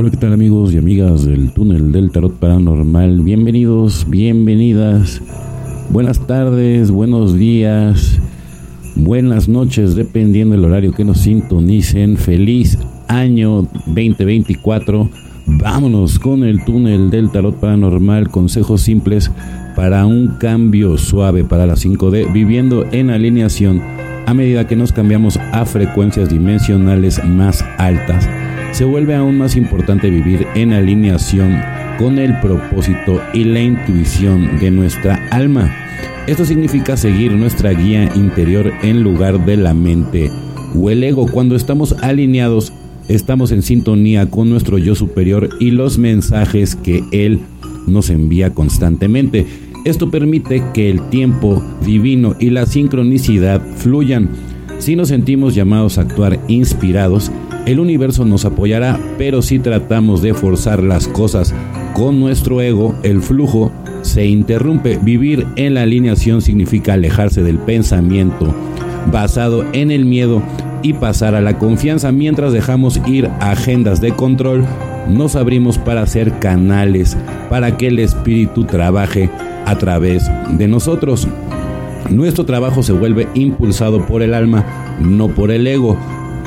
Hola, ¿qué tal amigos y amigas del túnel del tarot paranormal? Bienvenidos, bienvenidas. Buenas tardes, buenos días, buenas noches, dependiendo del horario que nos sintonicen. Feliz año 2024. Vámonos con el túnel del tarot paranormal. Consejos simples para un cambio suave para la 5D, viviendo en alineación a medida que nos cambiamos a frecuencias dimensionales más altas se vuelve aún más importante vivir en alineación con el propósito y la intuición de nuestra alma. Esto significa seguir nuestra guía interior en lugar de la mente o el ego. Cuando estamos alineados, estamos en sintonía con nuestro yo superior y los mensajes que él nos envía constantemente. Esto permite que el tiempo divino y la sincronicidad fluyan. Si nos sentimos llamados a actuar inspirados, el universo nos apoyará, pero si tratamos de forzar las cosas con nuestro ego, el flujo se interrumpe. Vivir en la alineación significa alejarse del pensamiento basado en el miedo y pasar a la confianza mientras dejamos ir agendas de control. Nos abrimos para ser canales, para que el espíritu trabaje a través de nosotros. Nuestro trabajo se vuelve impulsado por el alma, no por el ego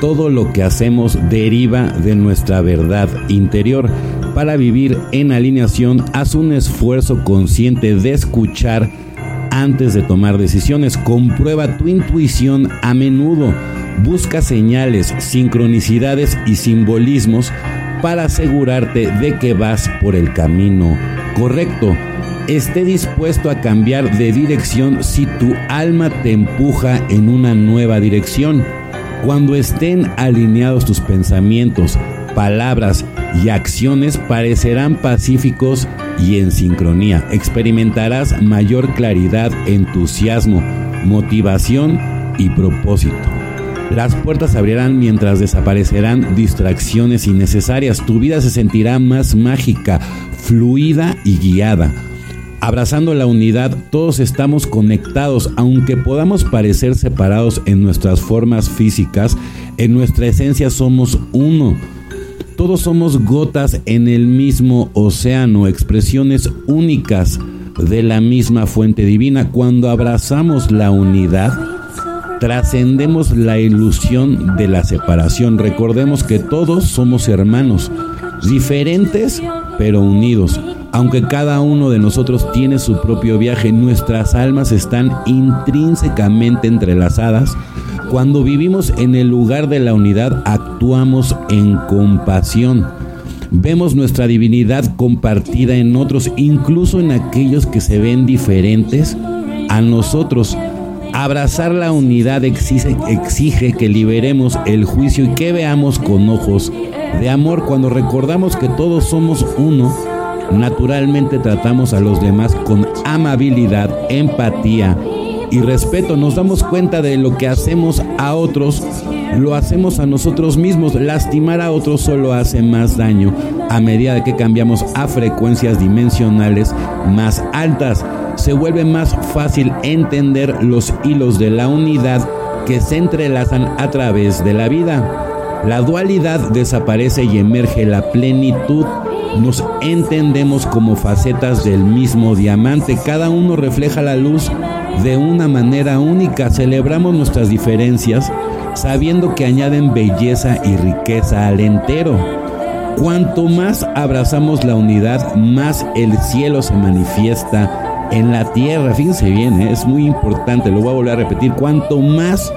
todo lo que hacemos deriva de nuestra verdad interior. Para vivir en alineación, haz un esfuerzo consciente de escuchar antes de tomar decisiones. Comprueba tu intuición a menudo. Busca señales, sincronicidades y simbolismos para asegurarte de que vas por el camino correcto. Esté dispuesto a cambiar de dirección si tu alma te empuja en una nueva dirección. Cuando estén alineados tus pensamientos, palabras y acciones parecerán pacíficos y en sincronía. Experimentarás mayor claridad, entusiasmo, motivación y propósito. Las puertas se abrirán mientras desaparecerán distracciones innecesarias. Tu vida se sentirá más mágica, fluida y guiada Abrazando la unidad, todos estamos conectados, aunque podamos parecer separados en nuestras formas físicas, en nuestra esencia somos uno. Todos somos gotas en el mismo océano, expresiones únicas de la misma fuente divina. Cuando abrazamos la unidad, trascendemos la ilusión de la separación. Recordemos que todos somos hermanos, diferentes pero unidos. Aunque cada uno de nosotros tiene su propio viaje, nuestras almas están intrínsecamente entrelazadas. Cuando vivimos en el lugar de la unidad, actuamos en compasión. Vemos nuestra divinidad compartida en otros, incluso en aquellos que se ven diferentes a nosotros. Abrazar la unidad exige, que liberemos el juicio y que veamos con ojos de amor cuando recordamos que todos somos uno Naturalmente tratamos a los demás con amabilidad, empatía y respeto. Nos damos cuenta de lo que hacemos a otros, lo hacemos a nosotros mismos. Lastimar a otros solo hace más daño a medida que cambiamos a frecuencias dimensionales más altas. Se vuelve más fácil entender los hilos de la unidad que se entrelazan a través de la vida. La dualidad desaparece y emerge la plenitud nos entendemos como facetas del mismo diamante. Cada uno refleja la luz de una manera única. Celebramos nuestras diferencias sabiendo que añaden belleza y riqueza al entero. Cuanto más abrazamos la unidad, más el cielo se manifiesta en la tierra. Fíjense bien, ¿eh? es muy importante, lo voy a volver a repetir. Cuanto más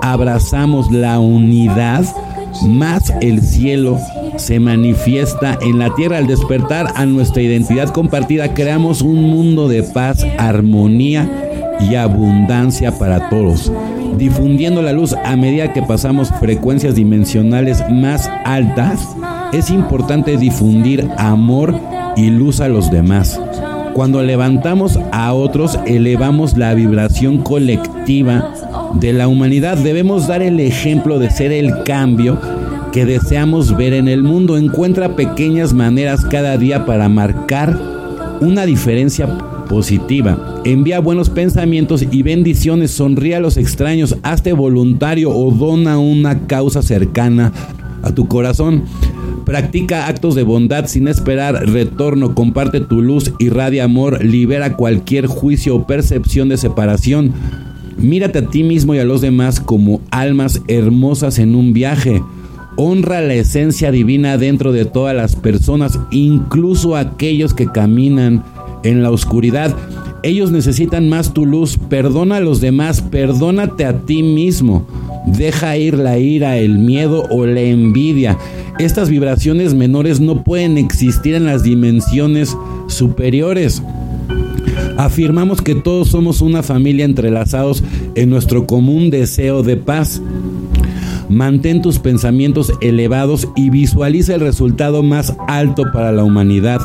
abrazamos la unidad, más el cielo se manifiesta en la tierra. Al despertar a nuestra identidad compartida, creamos un mundo de paz, armonía y abundancia para todos, difundiendo la luz a medida que pasamos frecuencias dimensionales más altas. Es importante difundir amor y luz a los demás. Cuando levantamos a otros, elevamos la vibración colectiva de la humanidad. Debemos dar el ejemplo de ser el cambio que deseamos ver en el mundo. Encuentra pequeñas maneras cada día para marcar una diferencia positiva. Envía buenos pensamientos y bendiciones, sonríe a los extraños, hazte voluntario o dona una causa cercana a tu corazón. Practica actos de bondad sin esperar retorno, comparte tu luz, irradia amor, libera cualquier juicio o percepción de separación. Mírate a ti mismo y a los demás como almas hermosas en un viaje. Honra la esencia divina dentro de todas las personas, incluso aquellos que caminan en la oscuridad. Ellos necesitan más tu luz. Perdona a los demás, perdónate a ti mismo. Deja ir la ira, el miedo o la envidia. Estas vibraciones menores no pueden existir en las dimensiones superiores. Afirmamos que todos somos una familia entrelazados en nuestro común deseo de paz. Mantén tus pensamientos elevados y visualiza el resultado más alto para la humanidad.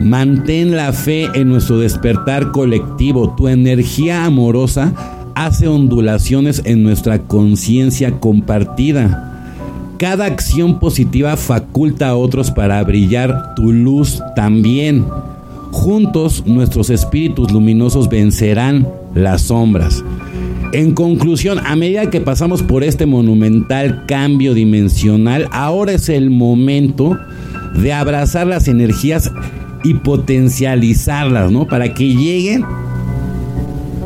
Mantén la fe en nuestro despertar colectivo. Tu energía amorosa hace ondulaciones en nuestra conciencia compartida. Cada acción positiva faculta a otros para brillar tu luz también. Juntos nuestros espíritus luminosos vencerán las sombras. En conclusión, a medida que pasamos por este monumental cambio dimensional, ahora es el momento de abrazar las energías y potencializarlas, ¿no? Para que lleguen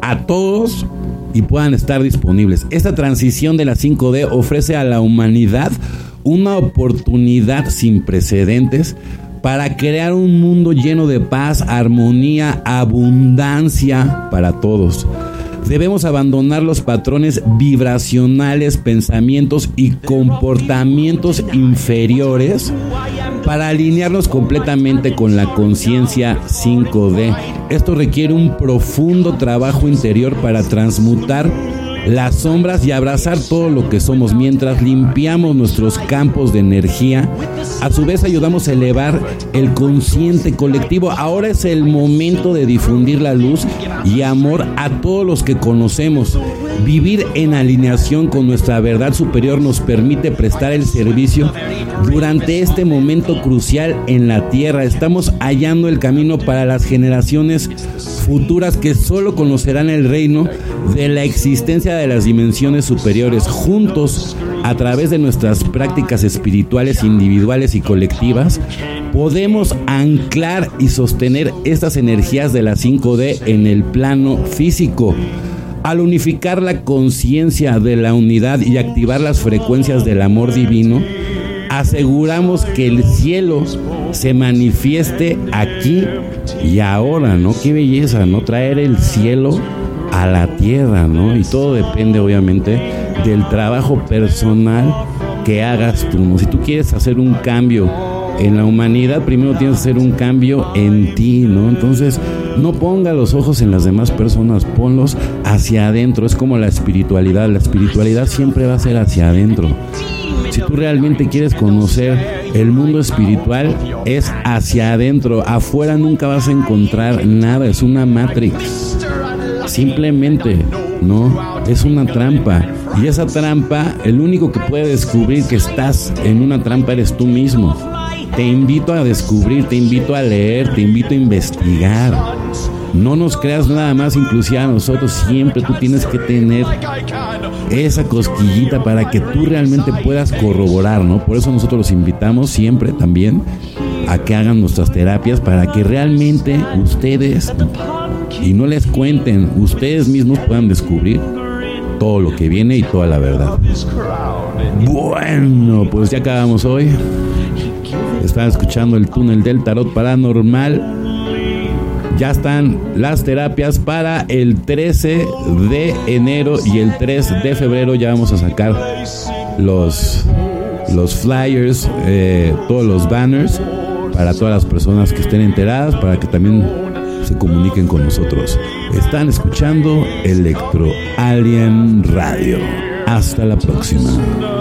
a todos y puedan estar disponibles. Esta transición de la 5D ofrece a la humanidad una oportunidad sin precedentes para crear un mundo lleno de paz, armonía, abundancia para todos. Debemos abandonar los patrones vibracionales, pensamientos y comportamientos inferiores para alinearnos completamente con la conciencia 5D. Esto requiere un profundo trabajo interior para transmutar las sombras y abrazar todo lo que somos mientras limpiamos nuestros campos de energía. A su vez ayudamos a elevar el consciente colectivo. Ahora es el momento de difundir la luz y amor a todos los que conocemos. Vivir en alineación con nuestra verdad superior nos permite prestar el servicio durante este momento crucial en la tierra. Estamos hallando el camino para las generaciones futuras que solo conocerán el reino de la existencia de las dimensiones superiores. Juntos, a través de nuestras prácticas espirituales individuales y colectivas, podemos anclar y sostener estas energías de la 5D en el plano físico. Al unificar la conciencia de la unidad y activar las frecuencias del amor divino, aseguramos que el cielo se manifieste aquí y ahora, ¿no? Qué belleza, ¿no? Traer el cielo a la tierra, ¿no? Y todo depende obviamente del trabajo personal que hagas tú, ¿no? Si tú quieres hacer un cambio en la humanidad, primero tienes que hacer un cambio en ti, ¿no? Entonces, no ponga los ojos en las demás personas, ponlos hacia adentro. Es como la espiritualidad. La espiritualidad siempre va a ser hacia adentro. Si tú realmente quieres conocer el mundo espiritual, es hacia adentro. Afuera nunca vas a encontrar nada. Es una matrix. Simplemente, ¿no? Es una trampa. Y esa trampa, el único que puede descubrir que estás en una trampa eres tú mismo. Te invito a descubrir, te invito a leer, te invito a investigar. No nos creas nada más, inclusive a nosotros siempre tú tienes que tener esa cosquillita para que tú realmente puedas corroborar, ¿no? Por eso nosotros los invitamos siempre también a que hagan nuestras terapias para que realmente ustedes y no les cuenten, ustedes mismos puedan descubrir todo lo que viene y toda la verdad. Bueno, pues ya acabamos hoy. Están escuchando el túnel del tarot paranormal ya están las terapias para el 13 de enero y el 3 de febrero. Ya vamos a sacar los, los flyers, eh, todos los banners para todas las personas que estén enteradas, para que también se comuniquen con nosotros. Están escuchando Electro Alien Radio. Hasta la próxima.